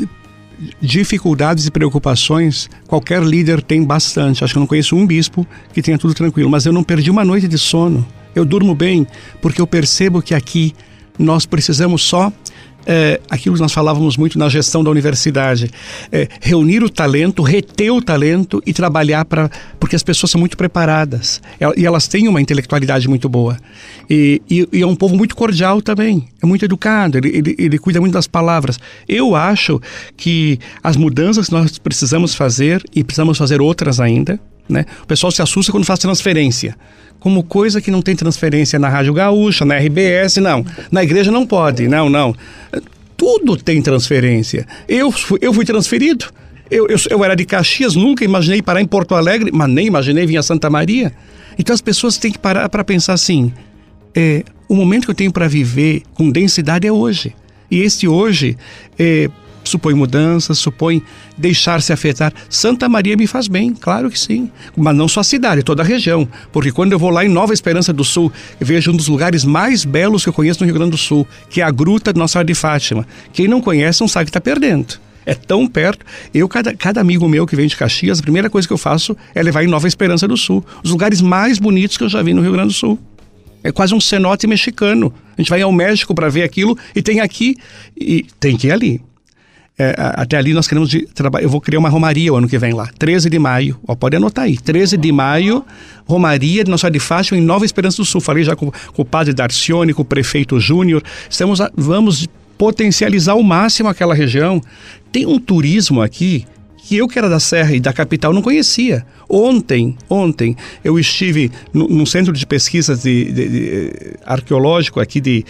dificuldades e preocupações, qualquer líder tem bastante. Acho que eu não conheço um bispo que tenha tudo tranquilo, mas eu não perdi uma noite de sono. Eu durmo bem porque eu percebo que aqui nós precisamos só é, aquilo que nós falávamos muito na gestão da universidade, é, reunir o talento, reter o talento e trabalhar para. Porque as pessoas são muito preparadas e elas têm uma intelectualidade muito boa. E, e, e é um povo muito cordial também, é muito educado, ele, ele, ele cuida muito das palavras. Eu acho que as mudanças que nós precisamos fazer, e precisamos fazer outras ainda, né? O pessoal se assusta quando faz transferência. Como coisa que não tem transferência na Rádio Gaúcha, na RBS, não. Na igreja não pode, não, não. Tudo tem transferência. Eu, eu fui transferido. Eu, eu, eu era de Caxias, nunca imaginei parar em Porto Alegre, mas nem imaginei vir a Santa Maria. Então as pessoas têm que parar para pensar assim: é, o momento que eu tenho para viver com densidade é hoje. E este hoje é, supõe mudanças, supõe deixar-se afetar. Santa Maria me faz bem, claro que sim. Mas não só a cidade, toda a região. Porque quando eu vou lá em Nova Esperança do Sul, vejo um dos lugares mais belos que eu conheço no Rio Grande do Sul, que é a Gruta de Nossa Senhora de Fátima. Quem não conhece não sabe que está perdendo. É tão perto. Eu, cada, cada amigo meu que vem de Caxias, a primeira coisa que eu faço é levar em Nova Esperança do Sul. Os lugares mais bonitos que eu já vi no Rio Grande do Sul. É quase um cenote mexicano. A gente vai ao México para ver aquilo e tem aqui e tem que ir ali. É, até ali nós queremos trabalhar. Eu vou criar uma romaria o ano que vem lá, 13 de maio. Ó, pode anotar aí, 13 de maio, romaria de Nossa de em Nova Esperança do Sul. Falei já com, com o padre Darcione, com o prefeito Júnior. Estamos vamos potencializar ao máximo aquela região. Tem um turismo aqui que eu que era da Serra e da capital não conhecia. Ontem, ontem, eu estive no, centro de pesquisa de, de, de, arqueológico aqui de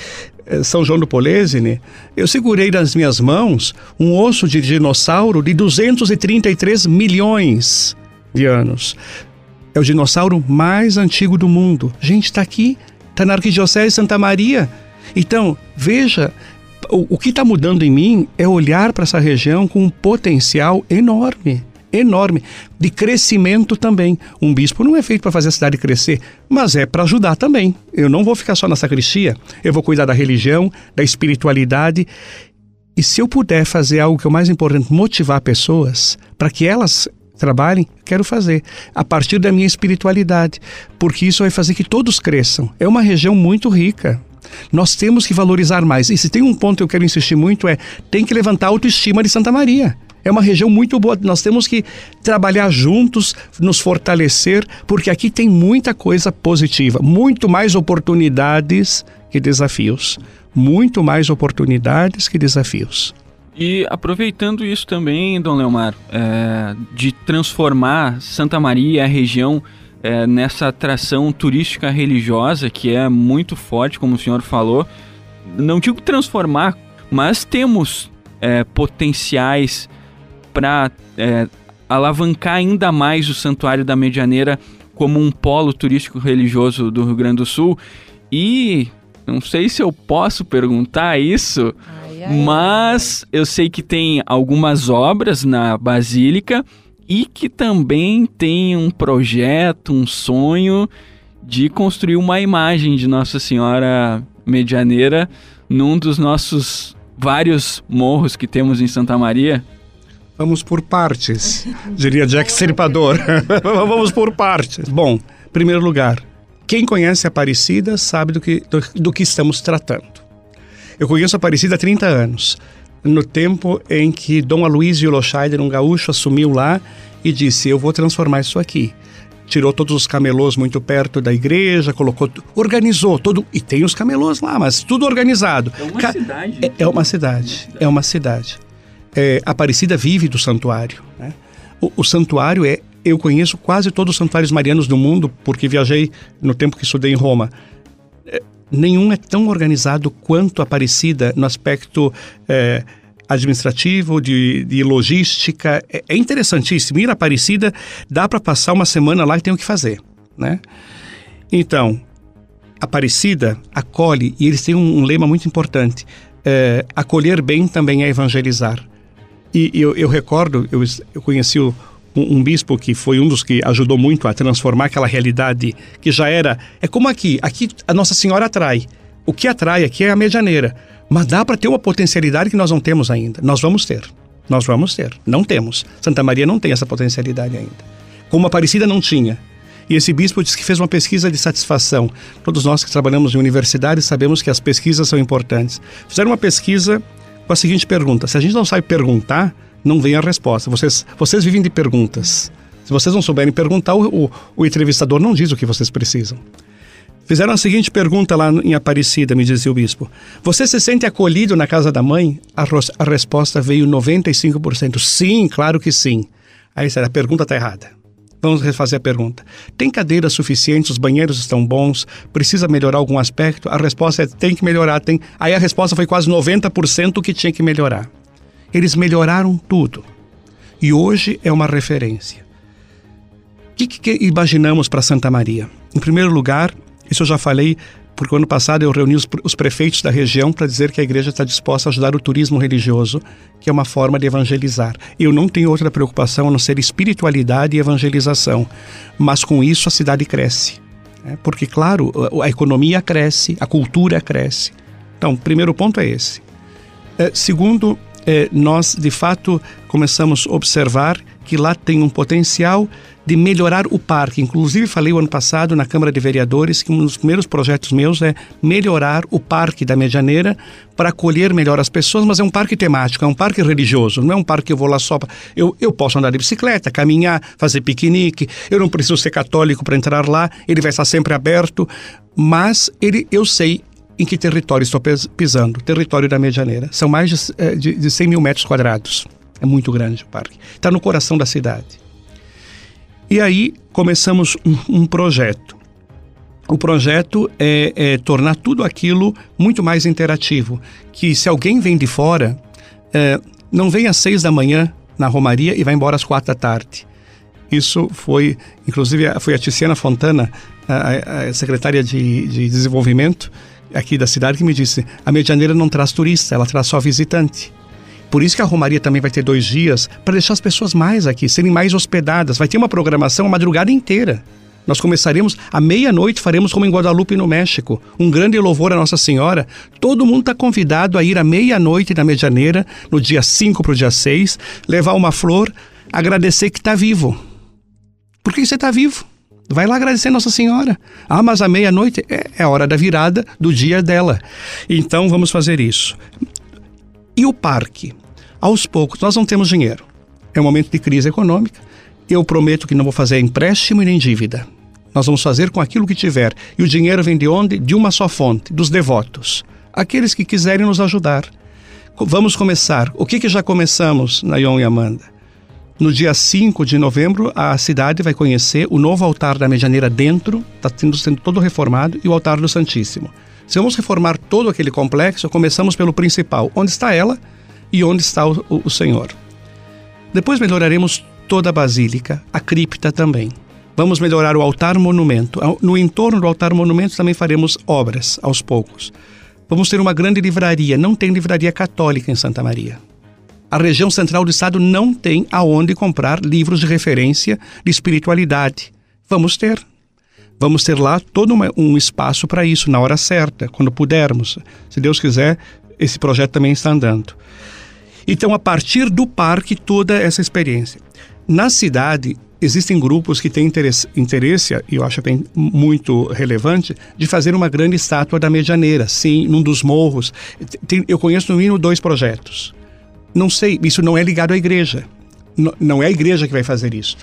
eh, São João do Polesine, eu segurei nas minhas mãos um osso de dinossauro de 233 milhões de anos. É o dinossauro mais antigo do mundo. Gente, está aqui, está na Arquidiocese de Santa Maria. Então, veja, o, o que está mudando em mim é olhar para essa região com um potencial enorme enorme de crescimento também. Um bispo não é feito para fazer a cidade crescer, mas é para ajudar também. Eu não vou ficar só na sacristia, eu vou cuidar da religião, da espiritualidade. E se eu puder fazer algo que é o mais importante, motivar pessoas para que elas trabalhem, quero fazer a partir da minha espiritualidade, porque isso vai fazer que todos cresçam. É uma região muito rica. Nós temos que valorizar mais. E se tem um ponto que eu quero insistir muito é tem que levantar a autoestima de Santa Maria. É uma região muito boa. Nós temos que trabalhar juntos, nos fortalecer, porque aqui tem muita coisa positiva, muito mais oportunidades que desafios. Muito mais oportunidades que desafios. E aproveitando isso também, Dom Leomar, é, de transformar Santa Maria, a região, é, nessa atração turística religiosa que é muito forte, como o senhor falou. Não digo transformar, mas temos é, potenciais para é, alavancar ainda mais o Santuário da Medianeira como um polo turístico religioso do Rio Grande do Sul. E não sei se eu posso perguntar isso, ai, ai, mas ai. eu sei que tem algumas obras na Basílica e que também tem um projeto, um sonho de construir uma imagem de Nossa Senhora Medianeira num dos nossos vários morros que temos em Santa Maria. Vamos por partes, diria Jack Stripador. Vamos por partes. Bom, primeiro lugar, quem conhece a Aparecida sabe do que, do, do que estamos tratando. Eu conheço a Aparecida há 30 anos no tempo em que Dom Aloysio Loscheider, um gaúcho, assumiu lá e disse: Eu vou transformar isso aqui. Tirou todos os camelôs muito perto da igreja, colocou, organizou todo. E tem os camelôs lá, mas tudo organizado. É uma Ca cidade. É, é, uma cidade. É uma cidade. É, Aparecida vive do santuário. Né? O, o santuário é. Eu conheço quase todos os santuários marianos do mundo, porque viajei no tempo que estudei em Roma nenhum é tão organizado quanto Aparecida no aspecto é, administrativo, de, de logística. É, é, interessantíssimo. Ir a Aparecida dá para passar uma semana lá e tem o que fazer, né? Então, Aparecida acolhe, e eles têm um, um lema muito importante: é, acolher bem também é evangelizar. E eu, eu recordo, eu, eu conheci o, um, um, bispo que foi um dos que ajudou muito a transformar aquela realidade que já era. É como aqui, aqui a Nossa Senhora atrai. O que atrai aqui é a medianeira. Mas dá para ter uma potencialidade que nós não temos ainda. Nós vamos ter. Nós vamos ter. Não temos. Santa Maria não tem essa potencialidade ainda. Como Aparecida não tinha. E esse bispo disse que fez uma pesquisa de satisfação. Todos nós que trabalhamos em universidades sabemos que as pesquisas são importantes. Fizeram uma pesquisa com a seguinte pergunta: se a gente não sabe perguntar, não vem a resposta. Vocês, vocês vivem de perguntas. Se vocês não souberem perguntar, o, o, o entrevistador não diz o que vocês precisam. Fizeram a seguinte pergunta lá em Aparecida, me dizia o bispo. Você se sente acolhido na casa da mãe? A, a resposta veio 95%. Sim, claro que sim. Aí a pergunta está errada. Vamos refazer a pergunta. Tem cadeiras suficientes? Os banheiros estão bons? Precisa melhorar algum aspecto? A resposta é tem que melhorar. Tem. Aí a resposta foi quase 90% que tinha que melhorar. Eles melhoraram tudo. e hoje é uma referência. O que, que imaginamos para Santa Maria? Em primeiro lugar, isso eu já falei, porque ano passado eu reuni os, os prefeitos da região para dizer que a igreja está disposta a ajudar o turismo religioso, que é uma forma de evangelizar. Eu não tenho outra preocupação a não ser espiritualidade e evangelização, mas com isso a cidade cresce. Né? Porque, claro, a, a economia cresce, a cultura cresce. Então, primeiro ponto é esse. É, segundo, é, nós de fato começamos a observar que lá tem um potencial de melhorar o parque. Inclusive, falei o ano passado na Câmara de Vereadores que um dos primeiros projetos meus é melhorar o parque da Medianeira para acolher melhor as pessoas, mas é um parque temático, é um parque religioso, não é um parque que eu vou lá só para. Eu, eu posso andar de bicicleta, caminhar, fazer piquenique, eu não preciso ser católico para entrar lá, ele vai estar sempre aberto, mas ele, eu sei em que território estou pisando? Território da Medianeira. São mais de, eh, de, de 100 mil metros quadrados. É muito grande o parque. Está no coração da cidade. E aí começamos um, um projeto. O projeto é, é, tornar tudo aquilo muito mais interativo. Que se alguém vem de fora, é, não vem às seis da manhã na Romaria e vai embora às quatro da tarde. Isso foi, inclusive, foi a Tiziana Fontana, a, a secretária de, de desenvolvimento, aqui da cidade que me disse: a Medianeira não traz turista, ela traz só visitante. Por isso que a Romaria também vai ter dois dias para deixar as pessoas mais aqui, serem mais hospedadas. Vai ter uma programação a madrugada inteira. Nós começaremos à meia-noite, faremos como em Guadalupe, no México, um grande louvor a Nossa Senhora. Todo mundo está convidado a ir à meia-noite na Medianeira, no dia 5 para o dia 6, levar uma flor, agradecer que está vivo. Por que você está vivo? Vai lá agradecer Nossa Senhora. Ah, mas à meia-noite é, é a hora da virada do dia dela. Então vamos fazer isso. E o parque? Aos poucos, nós não temos dinheiro. É um momento de crise econômica. Eu prometo que não vou fazer empréstimo e nem dívida. Nós vamos fazer com aquilo que tiver. E o dinheiro vem de onde? De uma só fonte, dos devotos. Aqueles que quiserem nos ajudar. Vamos começar. O que, que já começamos, Nayon e Amanda? No dia 5 de novembro, a cidade vai conhecer o novo altar da Medianeira dentro, está sendo, sendo todo reformado, e o altar do Santíssimo. Se vamos reformar todo aquele complexo, começamos pelo principal, onde está ela e onde está o, o, o Senhor. Depois melhoraremos toda a basílica, a cripta também. Vamos melhorar o altar monumento. No entorno do altar monumento também faremos obras aos poucos. Vamos ter uma grande livraria. Não tem livraria católica em Santa Maria a região central do estado não tem aonde comprar livros de referência de espiritualidade. Vamos ter. Vamos ter lá todo uma, um espaço para isso, na hora certa, quando pudermos. Se Deus quiser, esse projeto também está andando. Então, a partir do parque, toda essa experiência. Na cidade, existem grupos que têm interesse, interesse, e eu acho bem muito relevante, de fazer uma grande estátua da Medianeira, sim, num dos morros. Tem, eu conheço no mínimo dois projetos. Não sei, isso não é ligado à igreja. Não é a igreja que vai fazer isso.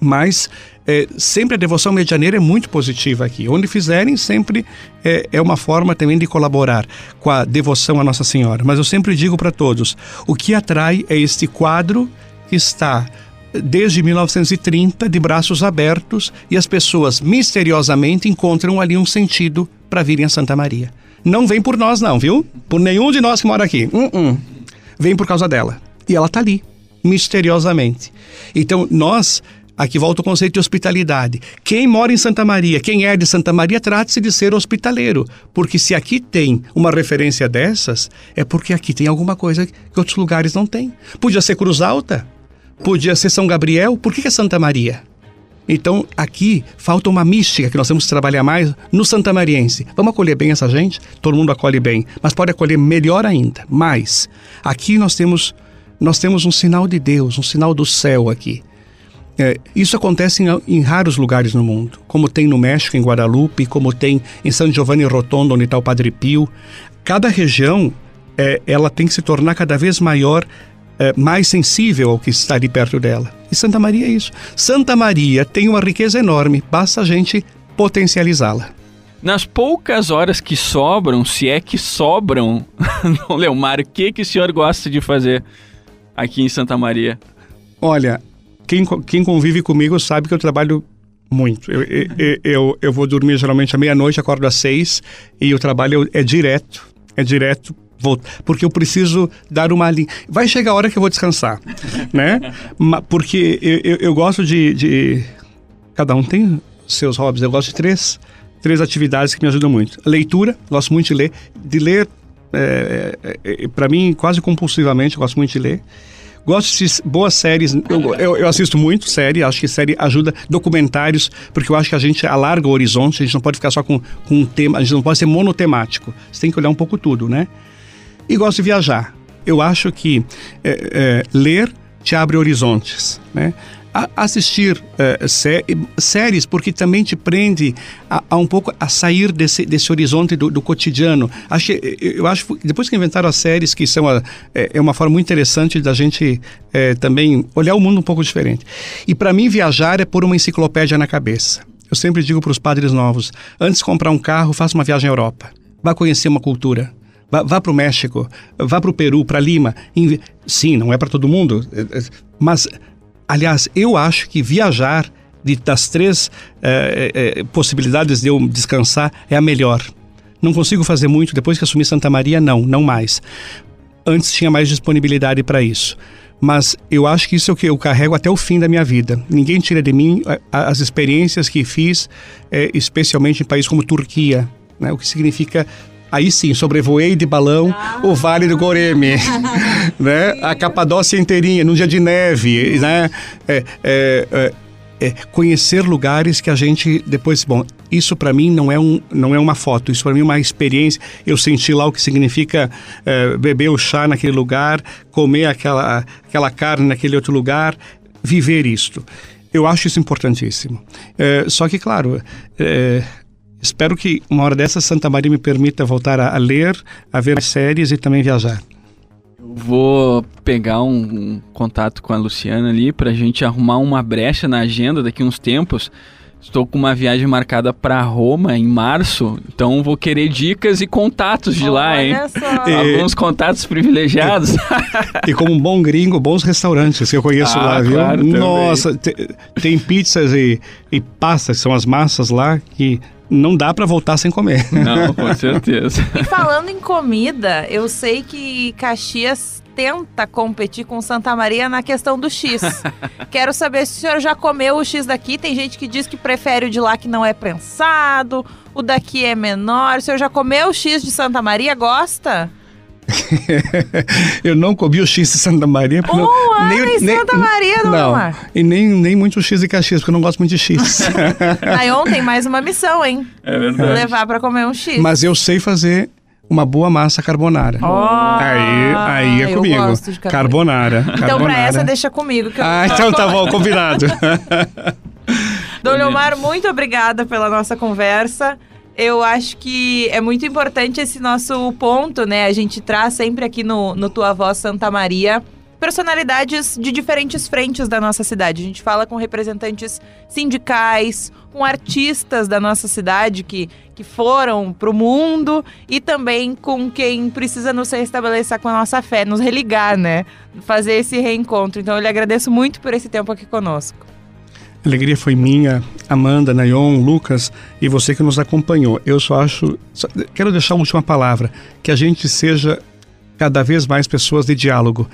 Mas é, sempre a devoção medianeira é muito positiva aqui. Onde fizerem, sempre é, é uma forma também de colaborar com a devoção à Nossa Senhora. Mas eu sempre digo para todos: o que atrai é este quadro que está desde 1930 de braços abertos e as pessoas misteriosamente encontram ali um sentido para virem a Santa Maria. Não vem por nós, não, viu? Por nenhum de nós que mora aqui. Uh -uh vem por causa dela. E ela está ali, misteriosamente. Então, nós Aqui volta o conceito de hospitalidade. Quem mora em Santa Maria, quem é de Santa Maria, trata-se de ser hospitaleiro. Porque se aqui tem uma referência dessas, é porque aqui tem alguma coisa que outros lugares não têm. Podia ser Cruz Alta, podia ser São Gabriel, por que é Santa Maria? Então, aqui falta uma mística que nós temos que trabalhar mais no Santa Mariense. Vamos acolher bem essa gente? Todo mundo acolhe bem, mas pode acolher melhor ainda, mais. Aqui nós temos, nós temos um sinal de Deus, um sinal do céu aqui. É, isso acontece em, em, raros lugares no mundo, como tem no México, em Guadalupe, como tem em San Giovanni Rotondo, onde está o Padre Pio. Cada região, é, ela tem que se tornar cada vez maior é, mais sensível ao que está ali perto dela. E Santa Maria é isso. Santa Maria tem uma riqueza enorme, basta a gente potencializá-la. Nas poucas horas que sobram, se é que sobram, Leomar, o que, que o senhor gosta de fazer aqui em Santa Maria? Olha, quem, quem convive comigo sabe que eu trabalho muito. Eu, eu, eu, eu vou dormir geralmente à meia-noite, acordo às seis e o trabalho é direto, é direto vou, porque eu preciso dar uma linha. Vai chegar a hora que eu vou descansar, né? Porque eu, eu, eu gosto de, de, Cada um tem seus hobbies. Eu gosto de três, três atividades que me ajudam muito. Leitura, gosto muito de ler. De ler, é, é, é para mim, quase compulsivamente, gosto muito de ler. Gosto de boas séries, eu, eu, eu, assisto muito série, acho que série ajuda, documentários, porque eu acho que a gente alarga o horizonte, a gente não pode ficar só com, com um tema, a gente não pode ser monotemático, você tem que olhar um pouco tudo, né? E gosto de viajar. Eu acho que é, é, ler te abre horizontes, né? assistir uh, sé séries porque também te prende a, a, um pouco a sair desse, desse horizonte do, do, cotidiano. Acho que, eu acho depois que inventaram as séries, que são a, é, é, uma forma muito interessante da gente é, também olhar o mundo um pouco diferente. E para mim, viajar é pôr uma enciclopédia na cabeça. Eu sempre digo para os padres novos: antes de comprar um carro, faça uma viagem à Europa. Vá conhecer uma cultura. Vá, vá para o México, vá para o Peru, para Lima. Sim, não é para todo mundo, mas Aliás, eu acho que viajar, de, das três é, possibilidades de eu descansar, é a melhor. Não consigo fazer muito, depois que assumi Santa Maria, não, não mais. Antes tinha mais disponibilidade para isso. Mas eu acho que isso é o que eu carrego até o fim da minha vida. Ninguém tira de mim as experiências que fiz, especialmente em países como Turquia, né? o que significa Aí sim, sobrevoei de balão ah. o Vale do Goreme, né? A Capadócia inteirinha, num dia de neve, né? É, é, é, é, conhecer lugares que a gente depois, bom, isso para mim não é um, não é uma foto, isso para mim é uma experiência. Eu senti lá o que significa é, beber o chá naquele lugar, comer aquela aquela carne naquele outro lugar, viver isto. Eu acho isso importantíssimo. É, só que, claro, é, Espero que uma hora dessa Santa Maria me permita voltar a, a ler, a ver séries e também viajar. Vou pegar um, um, contato com a Luciana ali para a gente arrumar uma brecha na agenda daqui uns tempos. Estou com uma viagem marcada para Roma em março, então vou querer dicas e contatos de Olha lá, hein? Só. Alguns contatos privilegiados. e como um bom gringo, bons restaurantes que eu conheço ah, lá, viu? Claro, Nossa, tem, tem pizzas e, e pastas, são as massas lá que não dá para voltar sem comer. Não, com certeza. e falando em comida, eu sei que Caxias tenta competir com Santa Maria na questão do X. Quero saber se o senhor já comeu o X daqui. Tem gente que diz que prefere o de lá que não é prensado, o daqui é menor. O senhor já comeu o X de Santa Maria? Gosta? eu não comi o X de Santa Maria. Oh, não, nem, nem, Santa Maria, não, não E nem, nem muito X de Caxias, porque eu não gosto muito de X. Aí ontem mais uma missão, hein? É verdade. Levar para comer um X. Mas eu sei fazer uma boa massa carbonara. Oh, aí, aí é comigo. carbonara. carbonara. Então para essa deixa comigo. Que eu ah, então tá bom, combinado. Dom Leomar, muito obrigada pela nossa conversa eu acho que é muito importante esse nosso ponto, né? A gente traz sempre aqui no, no Tua Voz Santa Maria personalidades de diferentes frentes da nossa cidade. A gente fala com representantes sindicais, com artistas da nossa cidade que, que foram para o mundo e também com quem precisa nos restabelecer com a nossa fé, nos religar, né? Fazer esse reencontro. Então eu lhe agradeço muito por esse tempo aqui conosco. A alegria foi minha, Amanda, Nayon, Lucas e você que nos acompanhou. Eu só acho. Só, quero deixar uma última palavra: que a gente seja cada vez mais pessoas de diálogo.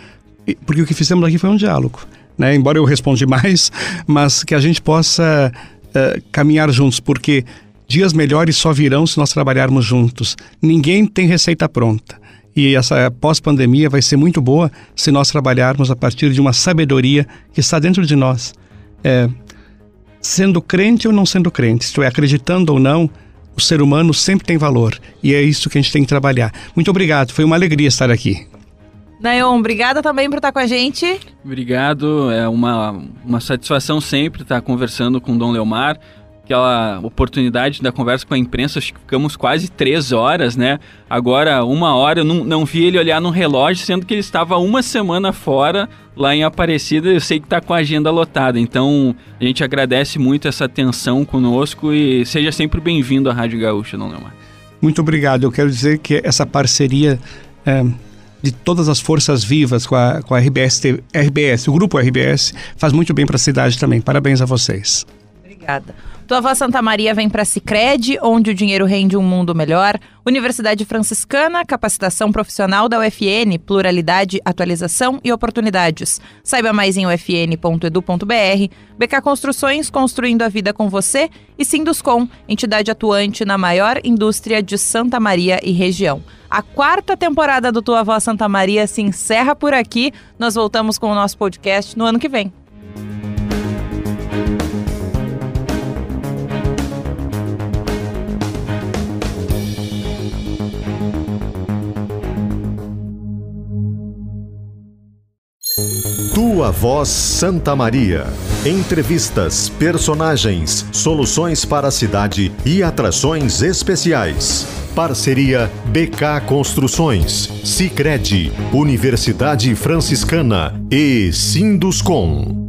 Porque o que fizemos aqui foi um diálogo. Né? Embora eu respondi mais, mas que a gente possa uh, caminhar juntos, porque dias melhores só virão se nós trabalharmos juntos. Ninguém tem receita pronta. E essa pós-pandemia vai ser muito boa se nós trabalharmos a partir de uma sabedoria que está dentro de nós. É, sendo crente ou não sendo crente, isto é, acreditando ou não, o ser humano sempre tem valor e é isso que a gente tem que trabalhar. Muito obrigado, foi uma alegria estar aqui. Nayon, obrigada também por estar com a gente. Obrigado, é uma, uma satisfação sempre estar conversando com o Dom Leomar aquela oportunidade da conversa com a imprensa, acho que ficamos quase três horas, né? Agora, uma hora, eu não, não vi ele olhar no relógio, sendo que ele estava uma semana fora lá em Aparecida. Eu sei que está com a agenda lotada, então a gente agradece muito essa atenção conosco e seja sempre bem-vindo à Rádio Gaúcha, não Leomar. Muito obrigado. Eu quero dizer que essa parceria. É de todas as forças vivas com a, com a RBS, RBS, o grupo RBS, faz muito bem para a cidade também. Parabéns a vocês. Obrigada. Tua avó Santa Maria vem para Sicredi, onde o dinheiro rende um mundo melhor. Universidade Franciscana, capacitação profissional da UFN, pluralidade, atualização e oportunidades. Saiba mais em ufn.edu.br. BK Construções, construindo a vida com você. E Sinduscom, entidade atuante na maior indústria de Santa Maria e região. A quarta temporada do Tua Avó Santa Maria se encerra por aqui. Nós voltamos com o nosso podcast no ano que vem. Tua Voz Santa Maria. Entrevistas, personagens, soluções para a cidade e atrações especiais. Parceria BK Construções, Sicredi, Universidade Franciscana e Sinduscom.